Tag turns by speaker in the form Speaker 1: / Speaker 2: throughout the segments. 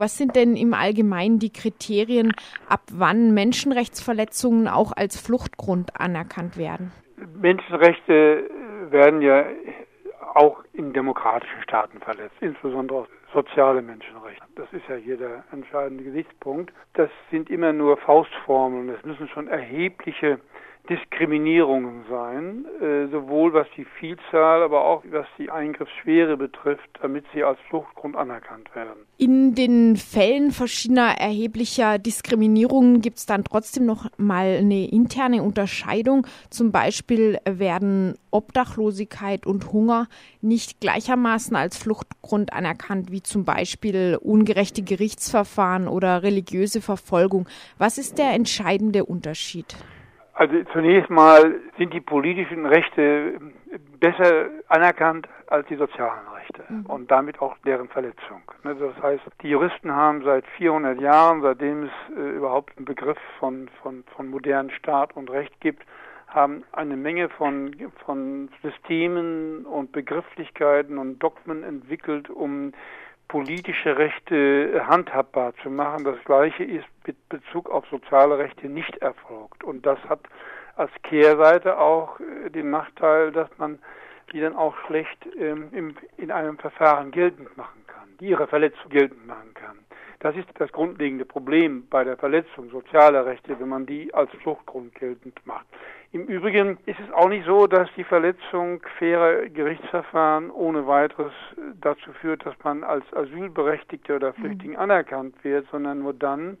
Speaker 1: Was sind denn im Allgemeinen die Kriterien, ab wann Menschenrechtsverletzungen auch als Fluchtgrund anerkannt werden?
Speaker 2: Menschenrechte werden ja auch in demokratischen Staaten verletzt, insbesondere soziale Menschenrechte. Das ist ja hier der entscheidende Gesichtspunkt. Das sind immer nur Faustformeln. Es müssen schon erhebliche Diskriminierungen sein, äh, sowohl was die Vielzahl, aber auch was die Eingriffsschwere betrifft, damit sie als Fluchtgrund anerkannt werden.
Speaker 1: In den Fällen verschiedener erheblicher Diskriminierungen gibt es dann trotzdem noch mal eine interne Unterscheidung. Zum Beispiel werden Obdachlosigkeit und Hunger nicht gleichermaßen als Fluchtgrund anerkannt, wie zum Beispiel ungerechte Gerichtsverfahren oder religiöse Verfolgung. Was ist der entscheidende Unterschied?
Speaker 2: Also zunächst mal sind die politischen Rechte besser anerkannt als die sozialen Rechte mhm. und damit auch deren Verletzung. Ne, das heißt, die Juristen haben seit 400 Jahren, seitdem es äh, überhaupt einen Begriff von, von, von modernen Staat und Recht gibt, haben eine Menge von, von Systemen und Begrifflichkeiten und Dogmen entwickelt, um politische Rechte handhabbar zu machen. Das Gleiche ist mit Bezug auf soziale Rechte nicht erfolgt. Und das hat als Kehrseite auch äh, den Nachteil, dass man die dann auch schlecht ähm, im, in einem Verfahren geltend machen kann, die ihre Verletzung geltend machen kann. Das ist das grundlegende Problem bei der Verletzung sozialer Rechte, wenn man die als Fluchtgrund geltend macht. Im Übrigen ist es auch nicht so, dass die Verletzung fairer Gerichtsverfahren ohne weiteres dazu führt, dass man als Asylberechtigter oder Flüchtling mhm. anerkannt wird, sondern nur dann,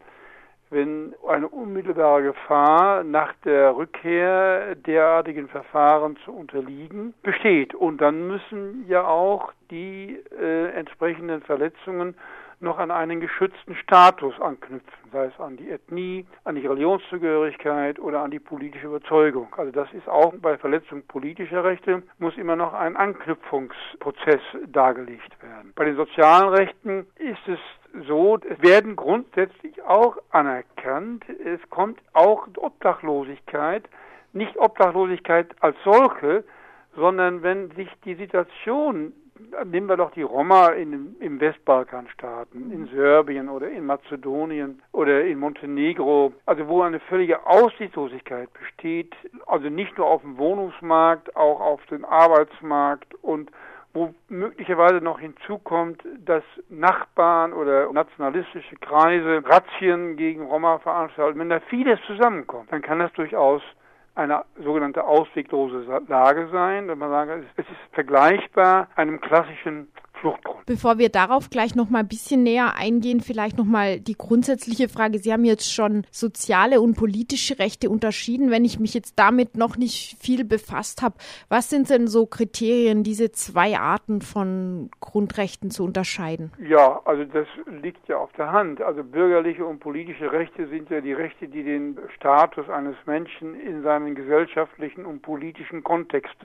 Speaker 2: wenn eine unmittelbare Gefahr nach der Rückkehr derartigen Verfahren zu unterliegen besteht. Und dann müssen ja auch die äh, entsprechenden Verletzungen noch an einen geschützten Status anknüpfen, sei es an die Ethnie, an die Religionszugehörigkeit oder an die politische Überzeugung. Also das ist auch bei Verletzung politischer Rechte, muss immer noch ein Anknüpfungsprozess dargelegt werden. Bei den sozialen Rechten ist es so, es werden grundsätzlich auch anerkannt, es kommt auch Obdachlosigkeit, nicht Obdachlosigkeit als solche, sondern wenn sich die Situation nehmen wir doch die Roma in, im Westbalkanstaaten, in Serbien oder in Mazedonien oder in Montenegro, also wo eine völlige Aussichtslosigkeit besteht, also nicht nur auf dem Wohnungsmarkt, auch auf dem Arbeitsmarkt und wo möglicherweise noch hinzukommt, dass Nachbarn oder nationalistische Kreise Razzien gegen Roma veranstalten. Wenn da vieles zusammenkommt, dann kann das durchaus eine sogenannte ausweglose Lage sein, wenn man sagen, es ist vergleichbar einem klassischen Fluchtgrund.
Speaker 1: Bevor wir darauf gleich noch mal ein bisschen näher eingehen, vielleicht noch mal die grundsätzliche Frage. Sie haben jetzt schon soziale und politische Rechte unterschieden. Wenn ich mich jetzt damit noch nicht viel befasst habe, was sind denn so Kriterien, diese zwei Arten von Grundrechten zu unterscheiden?
Speaker 2: Ja, also das liegt ja auf der Hand. Also bürgerliche und politische Rechte sind ja die Rechte, die den Status eines Menschen in seinem gesellschaftlichen und politischen Kontext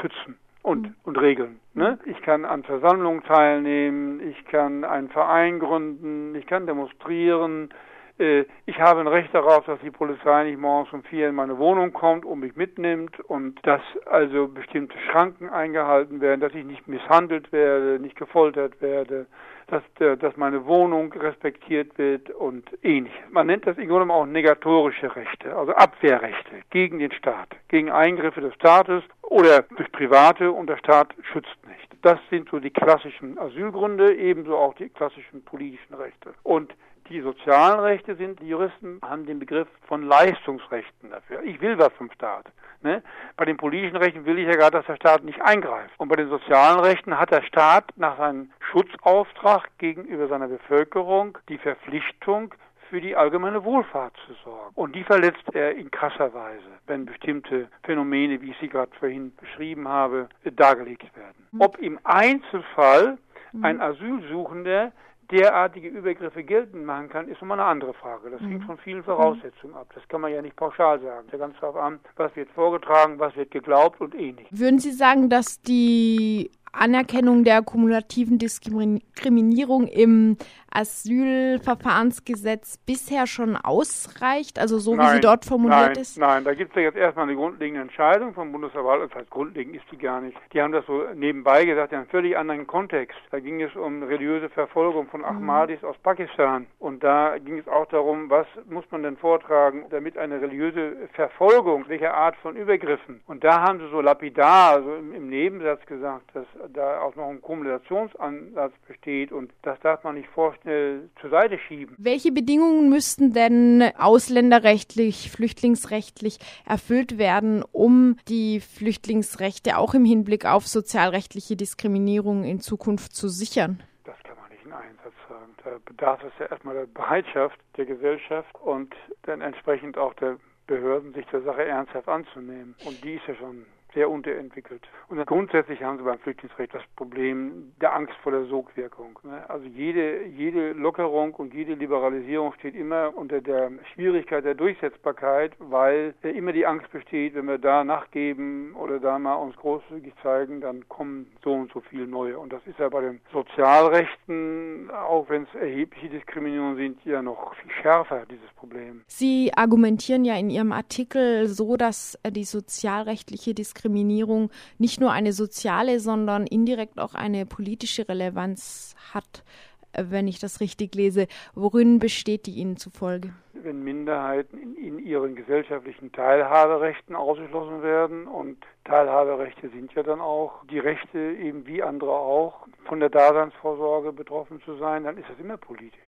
Speaker 2: schützen und, mhm. und Regeln. Ne? Ich kann an Versammlungen teilnehmen, ich kann einen Verein gründen, ich kann demonstrieren, äh, ich habe ein Recht darauf, dass die Polizei nicht morgens um vier in meine Wohnung kommt und mich mitnimmt und dass also bestimmte Schranken eingehalten werden, dass ich nicht misshandelt werde, nicht gefoltert werde, dass, dass meine Wohnung respektiert wird und ähnliches. Man nennt das im Grunde auch negatorische Rechte, also Abwehrrechte gegen den Staat, gegen Eingriffe des Staates oder durch Private und der Staat schützt nicht. Das sind so die klassischen Asylgründe, ebenso auch die klassischen politischen Rechte. Und die sozialen Rechte sind, die Juristen haben den Begriff von Leistungsrechten dafür. Ich will was vom Staat. Ne? Bei den politischen Rechten will ich ja gerade, dass der Staat nicht eingreift. Und bei den sozialen Rechten hat der Staat nach seinem Schutzauftrag gegenüber seiner Bevölkerung die Verpflichtung, für die allgemeine Wohlfahrt zu sorgen. Und die verletzt er in krasser Weise, wenn bestimmte Phänomene, wie ich sie gerade vorhin beschrieben habe, dargelegt werden. Mhm. Ob im Einzelfall mhm. ein Asylsuchender derartige Übergriffe geltend machen kann, ist nochmal eine andere Frage. Das hängt mhm. von vielen Voraussetzungen ab. Das kann man ja nicht pauschal sagen. Da ganz darauf an, was wird vorgetragen, was wird geglaubt und ähnlich.
Speaker 1: Würden Sie sagen, dass die Anerkennung der kumulativen Diskriminierung im Asylverfahrensgesetz bisher schon ausreicht, also so
Speaker 2: nein,
Speaker 1: wie sie dort formuliert
Speaker 2: nein,
Speaker 1: ist?
Speaker 2: Nein, da gibt es ja jetzt erstmal eine grundlegende Entscheidung vom Bundesverwaltung, das heißt grundlegend ist die gar nicht. Die haben das so nebenbei gesagt, in einem völlig anderen Kontext. Da ging es um religiöse Verfolgung von Ahmadis mhm. aus Pakistan und da ging es auch darum, was muss man denn vortragen, damit eine religiöse Verfolgung, welche Art von Übergriffen. Und da haben sie so lapidar, also im, im Nebensatz gesagt, dass da auch noch ein Kumulationsansatz besteht und das darf man nicht vorschnell zur Seite schieben.
Speaker 1: Welche Bedingungen müssten denn ausländerrechtlich, flüchtlingsrechtlich erfüllt werden, um die Flüchtlingsrechte auch im Hinblick auf sozialrechtliche Diskriminierung in Zukunft zu sichern?
Speaker 2: Das kann man nicht in einen Satz sagen. Da bedarf es ja erstmal der Bereitschaft der Gesellschaft und dann entsprechend auch der Behörden, sich der Sache ernsthaft anzunehmen. Und die ist ja schon sehr unterentwickelt. Und grundsätzlich haben sie beim Flüchtlingsrecht das Problem der Angst vor der Sogwirkung. Ne? Also jede, jede Lockerung und jede Liberalisierung steht immer unter der Schwierigkeit der Durchsetzbarkeit, weil immer die Angst besteht, wenn wir da nachgeben oder da mal uns großzügig zeigen, dann kommen so und so viele neue. Und das ist ja bei den Sozialrechten, auch wenn es erhebliche Diskriminierungen sind, ja noch viel schärfer, dieses Problem.
Speaker 1: Sie argumentieren ja in Ihrem Artikel so, dass die sozialrechtliche Diskriminierung Diskriminierung nicht nur eine soziale, sondern indirekt auch eine politische Relevanz hat, äh, wenn ich das richtig lese. Worin besteht die Ihnen zufolge?
Speaker 2: Wenn Minderheiten in, in ihren gesellschaftlichen Teilhaberechten ausgeschlossen werden und Teilhaberechte sind ja dann auch die Rechte, eben wie andere auch, von der Daseinsvorsorge betroffen zu sein, dann ist das immer politisch.